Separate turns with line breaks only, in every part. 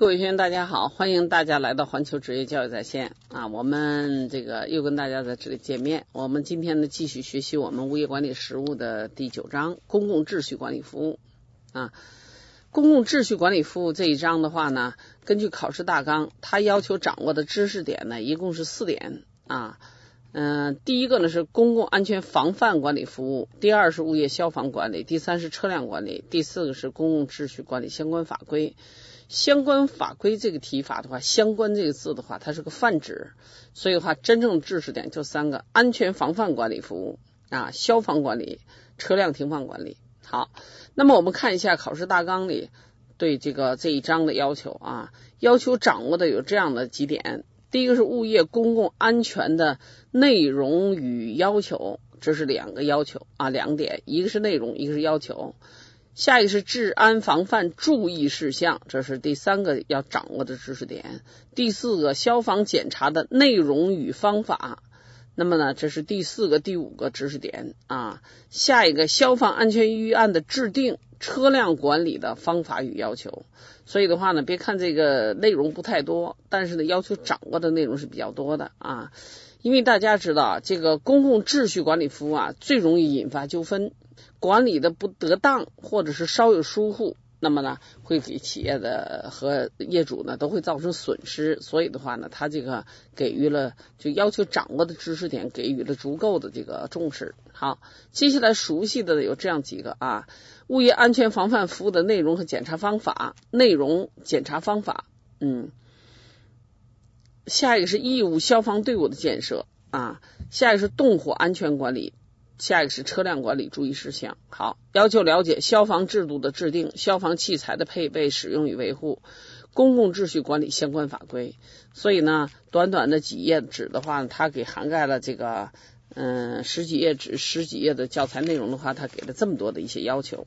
各位学员，大家好，欢迎大家来到环球职业教育在线啊！我们这个又跟大家在这里见面。我们今天呢，继续学习我们物业管理实务的第九章公共秩序管理服务啊。公共秩序管理服务这一章的话呢，根据考试大纲，它要求掌握的知识点呢，一共是四点啊。嗯，第一个呢是公共安全防范管理服务，第二是物业消防管理，第三是车辆管理，第四个是公共秩序管理相关法规。相关法规这个提法的话，相关这个字的话，它是个泛指，所以的话，真正知识点就三个：安全防范管理服务啊，消防管理，车辆停放管理。好，那么我们看一下考试大纲里对这个这一章的要求啊，要求掌握的有这样的几点：第一个是物业公共安全的内容与要求，这是两个要求啊，两点，一个是内容，一个是要求。下一个是治安防范注意事项，这是第三个要掌握的知识点。第四个消防检查的内容与方法，那么呢，这是第四个、第五个知识点啊。下一个消防安全预案的制定，车辆管理的方法与要求。所以的话呢，别看这个内容不太多，但是呢，要求掌握的内容是比较多的啊。因为大家知道，这个公共秩序管理服务啊，最容易引发纠纷，管理的不得当，或者是稍有疏忽，那么呢，会给企业的和业主呢都会造成损失。所以的话呢，他这个给予了就要求掌握的知识点给予了足够的这个重视。好，接下来熟悉的有这样几个啊，物业安全防范服务的内容和检查方法，内容检查方法，嗯。下一个是义务消防队伍的建设啊，下一个是动火安全管理，下一个是车辆管理注意事项。好，要求了解消防制度的制定、消防器材的配备、使用与维护、公共秩序管理相关法规。所以呢，短短的几页纸的话，它给涵盖了这个嗯十几页纸、十几页的教材内容的话，它给了这么多的一些要求。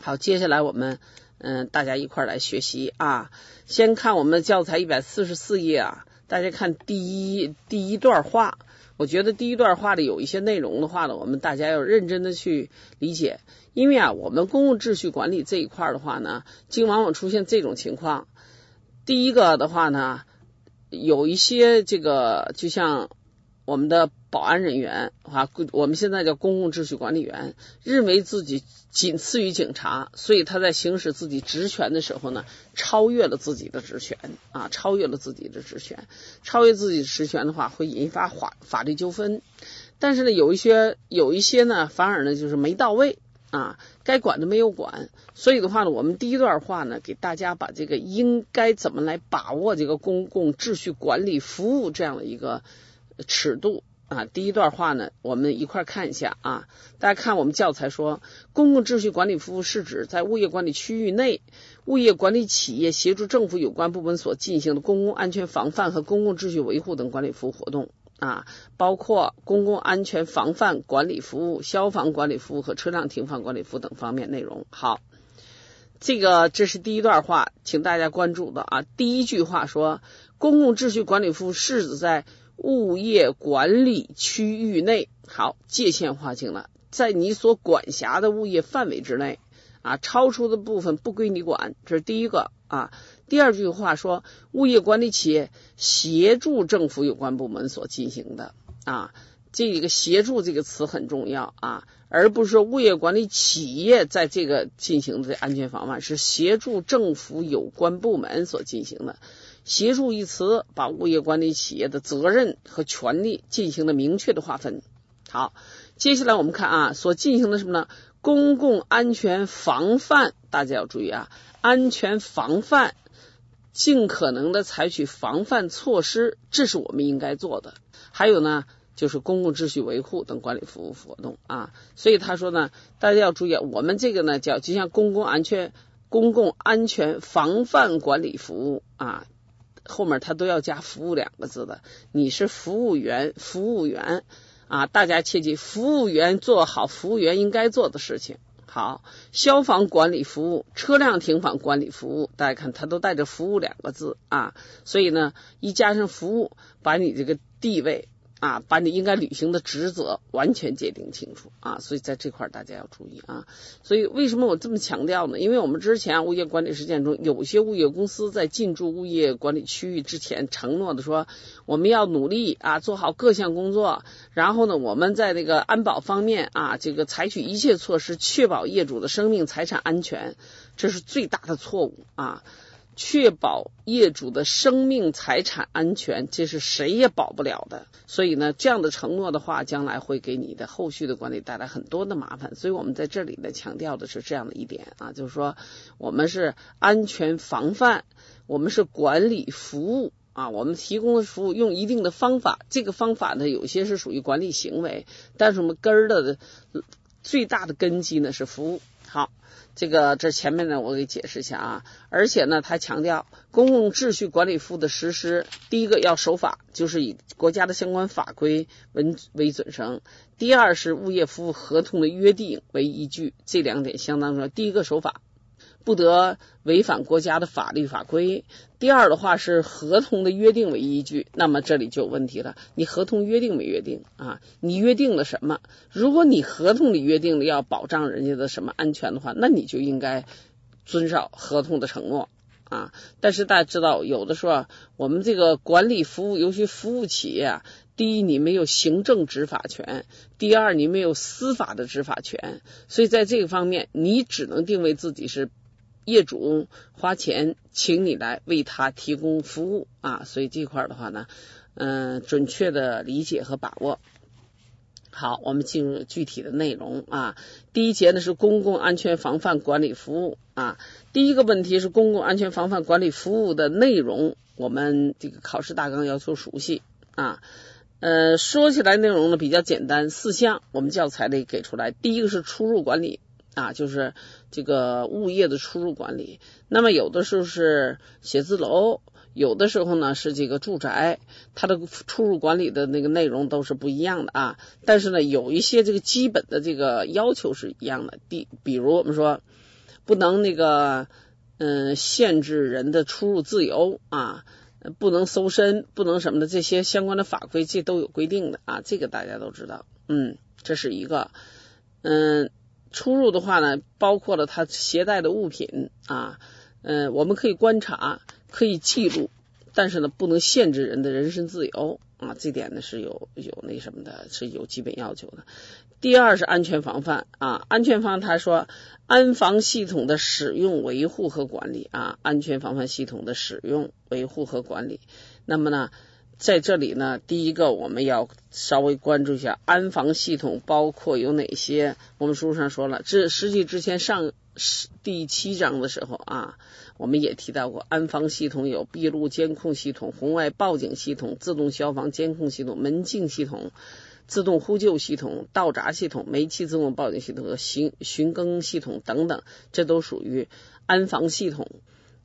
好，接下来我们。嗯，大家一块来学习啊！先看我们的教材一百四十四页啊，大家看第一第一段话。我觉得第一段话里有一些内容的话呢，我们大家要认真的去理解，因为啊，我们公共秩序管理这一块的话呢，经往往出现这种情况。第一个的话呢，有一些这个就像。我们的保安人员啊，我们现在叫公共秩序管理员，认为自己仅次于警察，所以他在行使自己职权的时候呢，超越了自己的职权啊，超越了自己的职权，超越自己职权的话，会引发法法律纠纷。但是呢，有一些有一些呢，反而呢就是没到位啊，该管的没有管。所以的话呢，我们第一段话呢，给大家把这个应该怎么来把握这个公共秩序管理服务这样的一个。尺度啊，第一段话呢，我们一块看一下啊。大家看我们教材说，公共秩序管理服务是指在物业管理区域内，物业管理企业协助政府有关部门所进行的公共安全防范和公共秩序维护等管理服务活动啊，包括公共安全防范管理服务、消防管理服务和车辆停放管理服务等方面内容。好，这个这是第一段话，请大家关注的啊。第一句话说，公共秩序管理服务是指在物业管理区域内，好，界限划清了，在你所管辖的物业范围之内啊，超出的部分不归你管，这是第一个啊。第二句话说，物业管理企业协助政府有关部门所进行的啊，这一个协助这个词很重要啊，而不是说物业管理企业在这个进行的安全防范，是协助政府有关部门所进行的。协助一词把物业管理企业的责任和权利进行了明确的划分。好，接下来我们看啊，所进行的什么呢？公共安全防范，大家要注意啊，安全防范，尽可能的采取防范措施，这是我们应该做的。还有呢，就是公共秩序维护等管理服务活动啊。所以他说呢，大家要注意，我们这个呢叫就像公共安全、公共安全防范管理服务啊。后面他都要加“服务”两个字的，你是服务员，服务员啊，大家切记，服务员做好服务员应该做的事情。好，消防管理服务、车辆停放管理服务，大家看它都带着“服务”两个字啊，所以呢，一加上“服务”，把你这个地位啊，把你应该履行的职责完全界定清楚啊，所以在这块大家要注意啊。所以为什么我这么强调呢？因为我们之前物业管理实践中，有些物业公司在进驻物业管理区域之前，承诺的说我们要努力啊，做好各项工作，然后呢，我们在那个安保方面啊，这个采取一切措施，确保业主的生命财产安全，这是最大的错误啊。确保业主的生命财产安全，这是谁也保不了的。所以呢，这样的承诺的话，将来会给你的后续的管理带来很多的麻烦。所以我们在这里呢，强调的是这样的一点啊，就是说，我们是安全防范，我们是管理服务啊，我们提供的服务用一定的方法，这个方法呢，有些是属于管理行为，但是我们根儿的最大的根基呢是服务。好。这个这前面呢，我给解释一下啊。而且呢，他强调公共秩序管理服务的实施，第一个要守法，就是以国家的相关法规为为准绳；第二是物业服务合同的约定为依据，这两点相当重要。第一个守法。不得违反国家的法律法规。第二的话是合同的约定为依据，那么这里就有问题了。你合同约定没约定啊？你约定了什么？如果你合同里约定了要保障人家的什么安全的话，那你就应该遵守合同的承诺啊。但是大家知道，有的时候我们这个管理服务，尤其服务企业啊，第一你没有行政执法权，第二你没有司法的执法权，所以在这个方面，你只能定位自己是。业主花钱请你来为他提供服务啊，所以这块的话呢，嗯，准确的理解和把握。好，我们进入具体的内容啊。第一节呢是公共安全防范管理服务啊。第一个问题是公共安全防范管理服务的内容，我们这个考试大纲要求熟悉啊。呃，说起来内容呢比较简单，四项我们教材里给出来。第一个是出入管理。啊，就是这个物业的出入管理。那么有的时候是写字楼，有的时候呢是这个住宅，它的出入管理的那个内容都是不一样的啊。但是呢，有一些这个基本的这个要求是一样的。第，比如我们说不能那个嗯限制人的出入自由啊，不能搜身，不能什么的这些相关的法规，这都有规定的啊。这个大家都知道，嗯，这是一个，嗯。出入的话呢，包括了他携带的物品啊，嗯，我们可以观察，可以记录，但是呢，不能限制人的人身自由啊，这点呢是有有那什么的，是有基本要求的。第二是安全防范啊，安全防他说安防系统的使用、维护和管理啊，安全防范系统的使用、维护和管理，那么呢？在这里呢，第一个我们要稍微关注一下安防系统，包括有哪些？我们书上说了，这实际之前上第七章的时候啊，我们也提到过，安防系统有闭路监控系统、红外报警系统、自动消防监控系统、门禁系统、自动呼救系统、道闸系统、煤气自动报警系统和巡巡更系统等等，这都属于安防系统。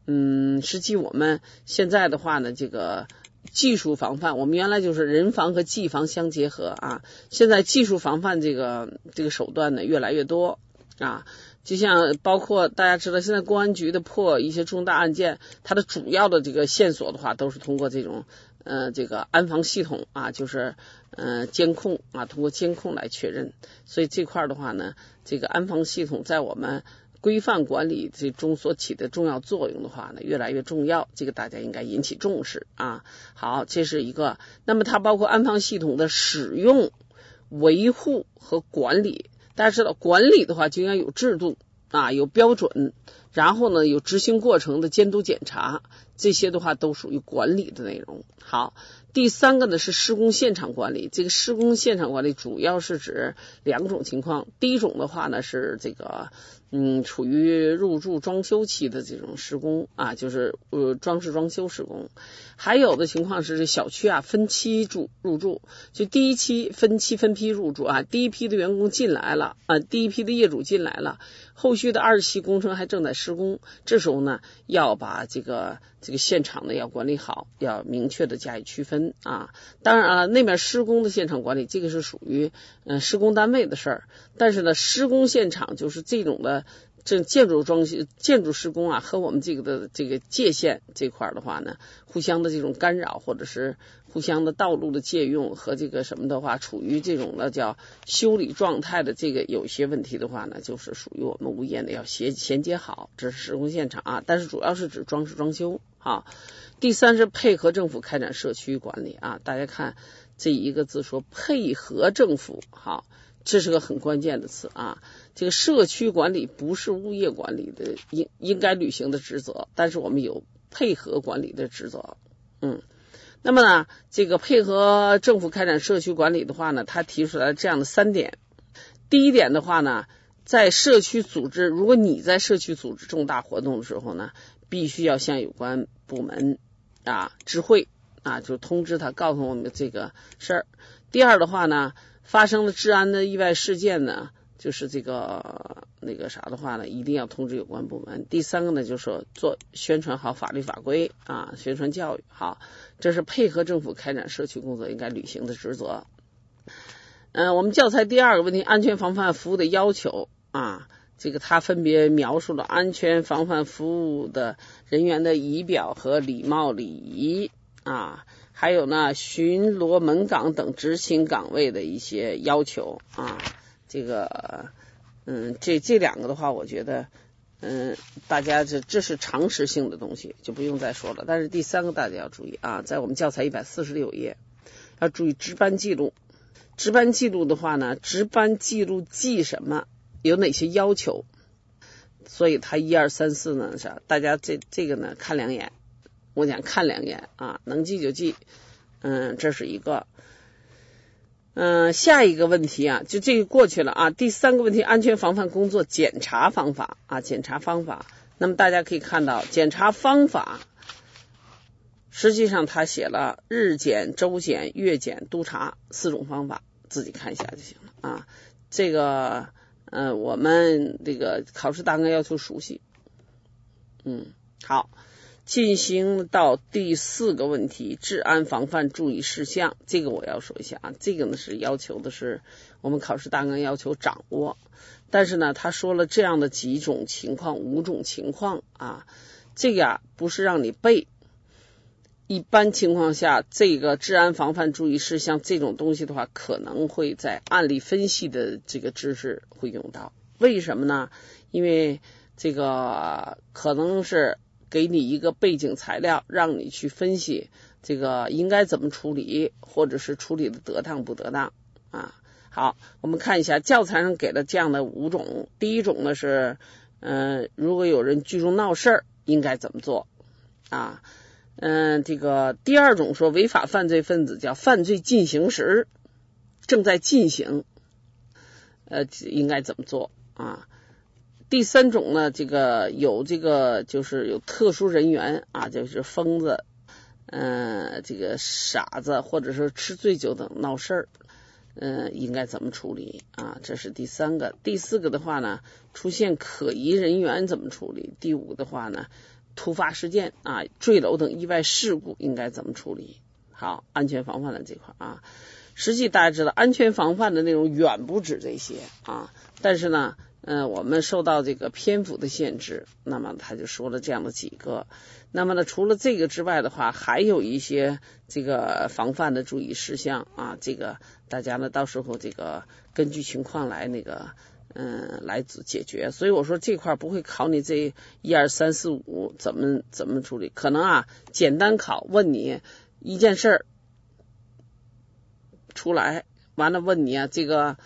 嗯，实际我们现在的话呢，这个。技术防范，我们原来就是人防和技防相结合啊。现在技术防范这个这个手段呢越来越多啊，就像包括大家知道，现在公安局的破一些重大案件，它的主要的这个线索的话，都是通过这种呃这个安防系统啊，就是呃监控啊，通过监控来确认。所以这块的话呢，这个安防系统在我们。规范管理这中所起的重要作用的话呢，越来越重要，这个大家应该引起重视啊。好，这是一个。那么它包括安防系统的使用、维护和管理。大家知道，管理的话就应该有制度啊，有标准，然后呢有执行过程的监督检查，这些的话都属于管理的内容。好。第三个呢是施工现场管理，这个施工现场管理主要是指两种情况，第一种的话呢是这个嗯处于入住装修期的这种施工啊，就是呃装饰装修施工，还有的情况是这小区啊分期住入住，就第一期分期分批入住啊，第一批的员工进来了啊，第一批的业主进来了，后续的二期工程还正在施工，这时候呢要把这个这个现场呢要管理好，要明确的加以区分。啊，当然了，那边施工的现场管理，这个是属于嗯施工单位的事儿。但是呢，施工现场就是这种的这建筑装修、建筑施工啊，和我们这个的这个界限这块的话呢，互相的这种干扰，或者是互相的道路的借用和这个什么的话，处于这种的叫修理状态的这个有些问题的话呢，就是属于我们物业呢要衔衔接好，这是施工现场啊，但是主要是指装饰装修啊。第三是配合政府开展社区管理啊，大家看这一个字说配合政府，好。这是个很关键的词啊！这个社区管理不是物业管理的应应该履行的职责，但是我们有配合管理的职责。嗯，那么呢，这个配合政府开展社区管理的话呢，他提出来这样的三点。第一点的话呢，在社区组织，如果你在社区组织重大活动的时候呢，必须要向有关部门啊知会啊，就通知他，告诉我们这个事儿。第二的话呢。发生了治安的意外事件呢，就是这个那个啥的话呢，一定要通知有关部门。第三个呢，就是说做宣传好法律法规啊，宣传教育好，这是配合政府开展社区工作应该履行的职责。嗯，我们教材第二个问题，安全防范服务的要求啊，这个它分别描述了安全防范服务的人员的仪表和礼貌礼仪啊。还有呢，巡逻门岗等执勤岗位的一些要求啊，这个，嗯，这这两个的话，我觉得，嗯，大家这这是常识性的东西，就不用再说了。但是第三个大家要注意啊，在我们教材一百四十六页，要注意值班记录。值班记录的话呢，值班记录记什么？有哪些要求？所以它一二三四呢，是大家这这个呢，看两眼。我想看两眼啊，能记就记，嗯，这是一个，嗯，下一个问题啊，就这个过去了啊。第三个问题，安全防范工作检查方法啊，检查方法。那么大家可以看到，检查方法实际上他写了日检、周检、月检、督查四种方法，自己看一下就行了啊。这个，嗯，我们这个考试大纲要求熟悉，嗯，好。进行到第四个问题，治安防范注意事项，这个我要说一下啊，这个呢是要求的是我们考试大纲要求掌握，但是呢他说了这样的几种情况，五种情况啊，这个呀不是让你背，一般情况下这个治安防范注意事项这种东西的话，可能会在案例分析的这个知识会用到，为什么呢？因为这个可能是。给你一个背景材料，让你去分析这个应该怎么处理，或者是处理的得当不得当啊。好，我们看一下教材上给了这样的五种。第一种呢是，嗯，如果有人聚众闹事儿，应该怎么做啊？嗯，这个第二种说违法犯罪分子叫犯罪进行时，正在进行，呃，应该怎么做啊？第三种呢，这个有这个就是有特殊人员啊，就是疯子，嗯，这个傻子，或者说吃醉酒等闹事儿，嗯，应该怎么处理啊？这是第三个。第四个的话呢，出现可疑人员怎么处理？第五的话呢，突发事件啊，坠楼等意外事故应该怎么处理？好，安全防范的这块啊，实际大家知道，安全防范的内容远不止这些啊，但是呢。嗯，我们受到这个篇幅的限制，那么他就说了这样的几个。那么呢，除了这个之外的话，还有一些这个防范的注意事项啊，这个大家呢到时候这个根据情况来那个嗯来解决。所以我说这块不会考你这一二三四五怎么怎么处理，可能啊简单考问你一件事儿出来，完了问你啊这个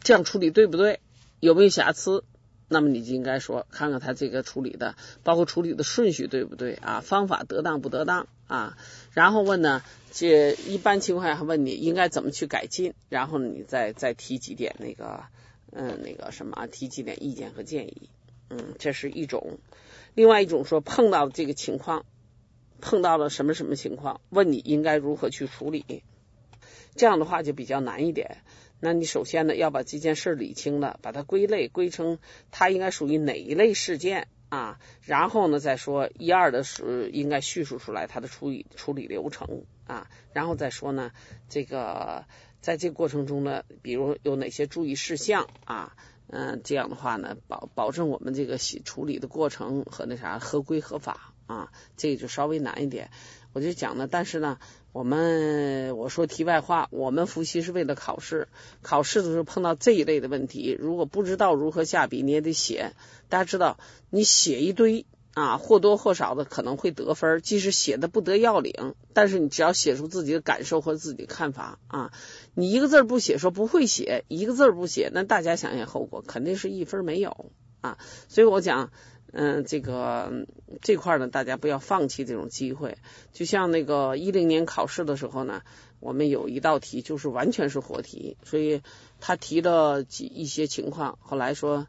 这样处理对不对？有没有瑕疵？那么你就应该说，看看他这个处理的，包括处理的顺序对不对啊？方法得当不得当啊？然后问呢，这一般情况下问你应该怎么去改进？然后你再再提几点那个，嗯，那个什么，提几点意见和建议。嗯，这是一种。另外一种说碰到这个情况，碰到了什么什么情况，问你应该如何去处理？这样的话就比较难一点。那你首先呢要把这件事理清了，把它归类归成它应该属于哪一类事件啊，然后呢再说一二的时应该叙述出来它的处理处理流程啊，然后再说呢这个在这个过程中呢，比如有哪些注意事项啊，嗯，这样的话呢，保保证我们这个处理的过程和那啥合规合法啊，这个就稍微难一点。我就讲了，但是呢，我们我说题外话，我们复习是为了考试，考试的时候碰到这一类的问题，如果不知道如何下笔，你也得写。大家知道，你写一堆。啊，或多或少的可能会得分，即使写的不得要领，但是你只要写出自己的感受和自己的看法啊，你一个字不写，说不会写，一个字不写，那大家想想后果，肯定是一分没有啊。所以我讲，嗯，这个这块呢，大家不要放弃这种机会。就像那个一零年考试的时候呢，我们有一道题就是完全是活题，所以他提了几一些情况，后来说。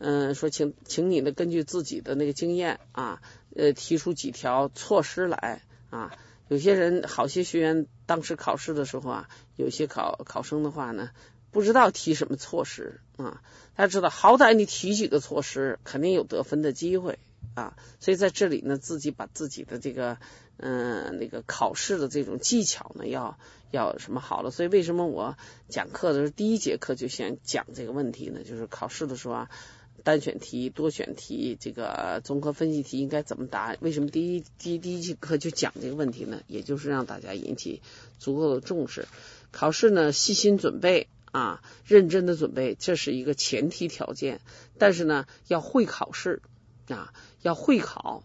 嗯，说请，请你呢根据自己的那个经验啊，呃，提出几条措施来啊。有些人，好些学员当时考试的时候啊，有些考考生的话呢，不知道提什么措施啊。他知道，好歹你提几个措施，肯定有得分的机会啊。所以在这里呢，自己把自己的这个嗯那个考试的这种技巧呢，要要什么好了。所以为什么我讲课的时候第一节课就先讲这个问题呢？就是考试的时候啊。单选题、多选题，这个综合分析题应该怎么答？为什么第一第一第一节课就讲这个问题呢？也就是让大家引起足够的重视。考试呢，细心准备啊，认真的准备，这是一个前提条件。但是呢，要会考试啊，要会考。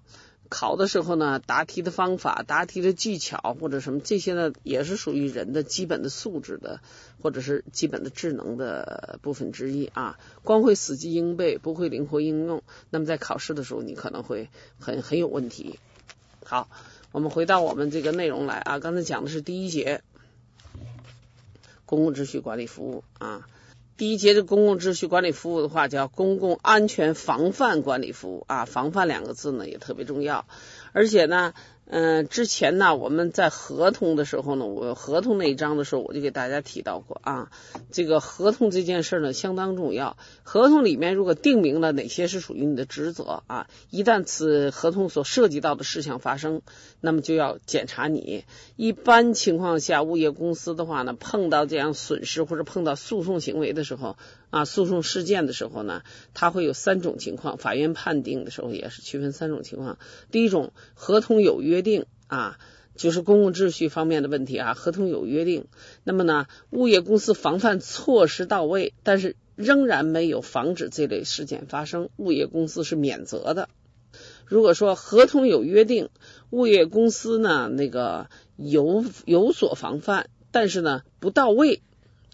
考的时候呢，答题的方法、答题的技巧或者什么这些呢，也是属于人的基本的素质的，或者是基本的智能的部分之一啊。光会死记硬背，不会灵活应用，那么在考试的时候，你可能会很很有问题。好，我们回到我们这个内容来啊，刚才讲的是第一节公共秩序管理服务啊。第一节的公共秩序管理服务的话，叫公共安全防范管理服务啊，防范两个字呢也特别重要，而且呢。嗯，之前呢，我们在合同的时候呢，我合同那一章的时候，我就给大家提到过啊，这个合同这件事呢相当重要。合同里面如果定明了哪些是属于你的职责啊，一旦此合同所涉及到的事项发生，那么就要检查你。一般情况下，物业公司的话呢，碰到这样损失或者碰到诉讼行为的时候啊，诉讼事件的时候呢，它会有三种情况，法院判定的时候也是区分三种情况。第一种，合同有约。定啊，就是公共秩序方面的问题啊，合同有约定，那么呢，物业公司防范措施到位，但是仍然没有防止这类事件发生，物业公司是免责的。如果说合同有约定，物业公司呢那个有有所防范，但是呢不到位，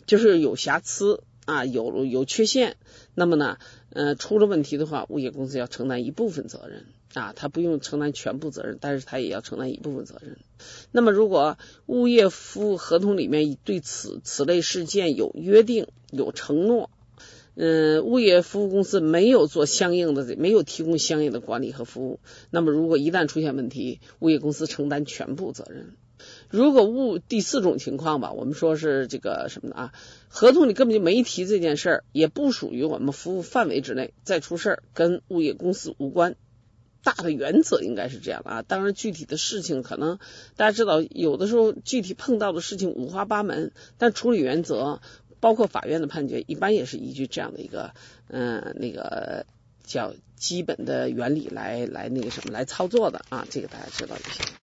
就是有瑕疵啊，有有缺陷，那么呢，呃，出了问题的话，物业公司要承担一部分责任。啊，他不用承担全部责任，但是他也要承担一部分责任。那么，如果物业服务合同里面对此此类事件有约定、有承诺，嗯，物业服务公司没有做相应的、没有提供相应的管理和服务，那么如果一旦出现问题，物业公司承担全部责任。如果物第四种情况吧，我们说是这个什么呢啊？合同里根本就没提这件事儿，也不属于我们服务范围之内，再出事儿跟物业公司无关。大的原则应该是这样的啊，当然具体的事情可能大家知道，有的时候具体碰到的事情五花八门，但处理原则包括法院的判决，一般也是依据这样的一个嗯那个叫基本的原理来来那个什么来操作的啊，这个大家知道就行。